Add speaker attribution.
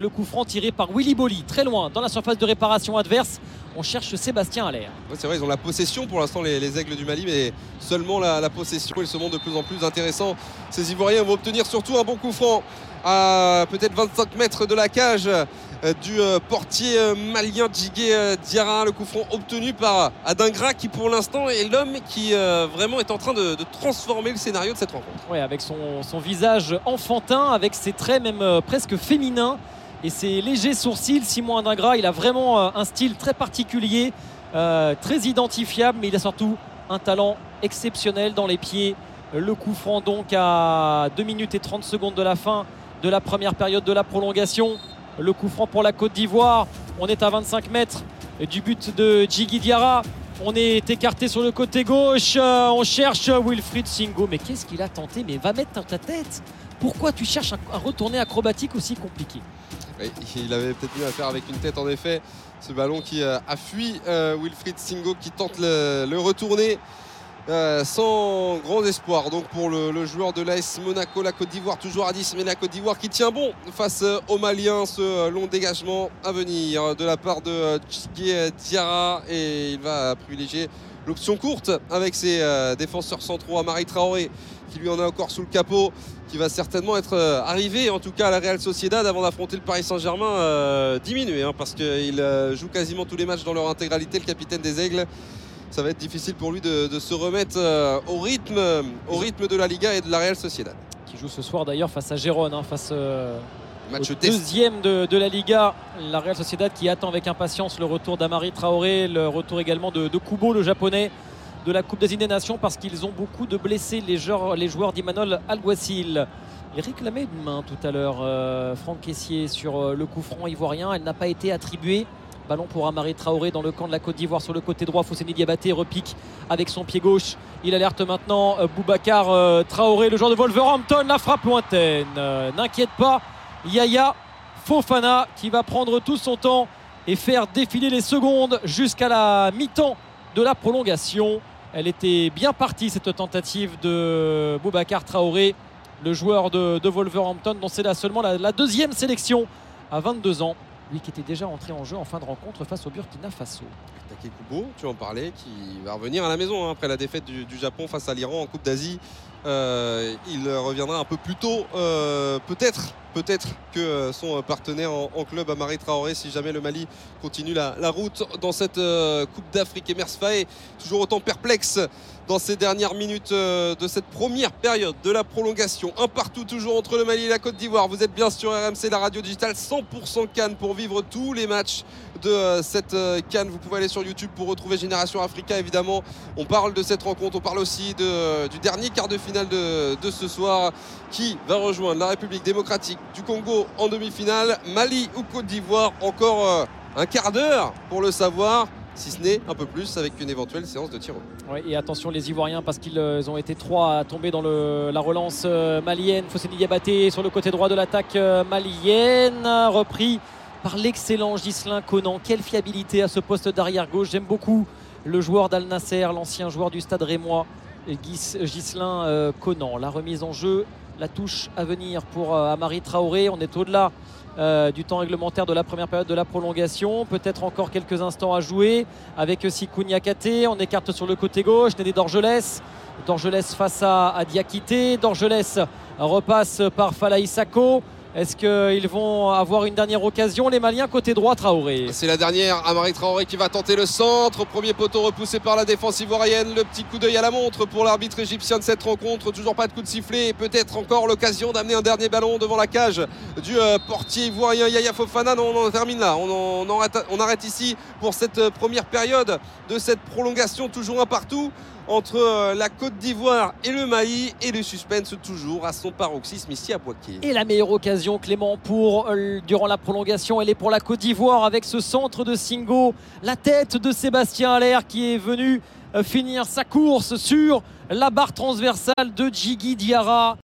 Speaker 1: Le coup franc tiré par Willy Bolly, très loin, dans la surface de réparation adverse. On cherche Sébastien Allaire.
Speaker 2: Ouais, c'est vrai, ils ont la possession pour l'instant, les, les Aigles du Mali, mais seulement la, la possession. Ils se montrent de plus en plus intéressants. Ces Ivoiriens vont obtenir surtout un bon coup franc à peut-être 25 mètres de la cage euh, du euh, portier euh, malien Djigué euh, Diarra. Le coup franc obtenu par Adingra, qui pour l'instant est l'homme qui euh, vraiment est en train de, de transformer le scénario de cette rencontre.
Speaker 1: Ouais, avec son, son visage enfantin, avec ses traits même presque féminins et ses légers sourcils. Simon Adingra, il a vraiment euh, un style très particulier, euh, très identifiable, mais il a surtout un talent exceptionnel dans les pieds. Le coup franc donc à 2 minutes et 30 secondes de la fin de la première période de la prolongation. Le coup franc pour la Côte d'Ivoire. On est à 25 mètres du but de Djigui Diarra. On est écarté sur le côté gauche. Euh, on cherche Wilfried Singo. Mais qu'est-ce qu'il a tenté? Mais va mettre ta tête. Pourquoi tu cherches un, retourné acrobatique aussi compliqué
Speaker 2: il avait peut-être mieux à faire avec une tête en effet. Ce ballon qui euh, a fui euh, Wilfried Singo qui tente le, le retourner euh, sans grand espoir. Donc pour le, joueur de l'AS Monaco, la Côte d'Ivoire toujours à 10, mais la Côte d'Ivoire qui tient bon face aux Maliens. Ce long dégagement à venir de la part de Djigué Diarra et il va privilégier l'option courte avec ses défenseurs centraux. Amari Traoré qui lui en a encore sous le capot qui va certainement être euh, arrivé en tout cas à la Real Sociedad avant d'affronter le Paris Saint-Germain euh, diminué hein, parce qu'il euh, joue quasiment tous les matchs dans leur intégralité le capitaine des Aigles. Ça va être difficile pour lui de, de se remettre euh, au rythme au rythme de la Liga et de la Real Sociedad.
Speaker 1: Qui joue ce soir d'ailleurs face à Gérone, hein, face
Speaker 2: match
Speaker 1: au deuxième de, de la Liga. La Real Sociedad qui attend avec impatience le retour d'Amari Traoré, le retour également de, de Kubo, le japonais de la Coupe des Nations parce qu'ils ont beaucoup de blessés, les joueurs, les joueurs d'Imanol Alguacil. Il réclamait une main tout à l'heure, euh, Franck Caissier, sur euh, le coup franc ivoirien. Elle n'a pas été attribuée. Ballon pour Amari Traoré dans le camp de la Côte d'Ivoire sur le côté droit. Fousseni Diabaté repique avec son pied gauche. Il alerte maintenant euh, Boubacar Traoré, le joueur de Wolverhampton. La frappe lointaine. N'inquiète pas, Yaya Fofana qui va prendre tout son temps et faire défiler les secondes jusqu'à la mi-temps de la prolongation. Elle était bien partie cette tentative de Boubacar Traoré, le joueur de, Wolverhampton, dont c'est là seulement la, la deuxième sélection à 22 ans. Lui qui était déjà entré en jeu en fin de rencontre face au Burkina Faso.
Speaker 2: Take Kubo, tu en parlais, qui va revenir à la maison hein, après la défaite du, Japon face à l'Iran en Coupe d'Asie. Euh, il reviendra un peu plus tôt, euh, peut-être, peut-être que euh, son partenaire en, club, Amari Traoré, si jamais le Mali continue la, route dans cette Coupe d'Afrique. Et Faye, toujours autant perplexe dans ces dernières minutes de cette première période de la prolongation. Un partout toujours entre le Mali et la Côte d'Ivoire. Vous êtes bien sur RMC, la radio digitale 100% Cannes pour vivre tous les matchs de cette Cannes. Vous pouvez aller sur YouTube pour retrouver Génération Africa évidemment. On parle de cette rencontre, on parle aussi de, du dernier quart de finale de, ce soir qui va rejoindre la République démocratique du Congo en demi-finale. Mali ou Côte d'Ivoire, encore euh, un quart d'heure pour le savoir si ce n'est un peu plus avec une éventuelle séance de tir.
Speaker 1: Ouais, et attention les Ivoiriens parce qu'ils euh, ont été trois à tomber dans la relance euh, malienne. Fosseni Diabaté sur le côté droit de l'attaque euh, malienne, repris par l'excellent Ghislain Conan. Quelle fiabilité à ce poste d'arrière gauche. J'aime beaucoup le joueur d'Al Nasser, l'ancien joueur du stade rémois, Ghislain euh, Conan. La remise en jeu, la touche à venir pour euh, Amari Traoré. On est au-delà euh, du temps réglementaire de la première période de la prolongation. Peut-être encore quelques instants à jouer avec Sikou Niakate. On écarte sur le côté gauche. Nédé Dorgelès. Dorgelès face à, à Diakité. Dorgelès repasse par Falaï Sako. Est-ce qu'ils vont avoir une dernière occasion Les Maliens côté droit, Traoré.
Speaker 2: C'est la dernière, Amari Traoré qui va tenter le centre. Premier poteau repoussé par la défense ivoirienne. Le petit coup d'œil à la montre pour l'arbitre égyptien de cette rencontre. Toujours pas de coup de sifflet. Et peut-être encore l'occasion d'amener un dernier ballon devant la cage du euh, portier ivoirien Yaya Fofana. On en termine là. On arrête ici pour cette euh, première période de cette prolongation. Toujours un partout entre euh, la Côte d'Ivoire et le Mali. Et le suspense toujours à son paroxysme ici à Poitiers.
Speaker 1: Et la meilleure occasion, Clément, pour euh, durant la prolongation, elle est pour la Côte d'Ivoire avec ce centre de Singo, la tête de Sébastien Allaire qui est venu euh, finir sa course sur la barre transversale de Djigui Diarra.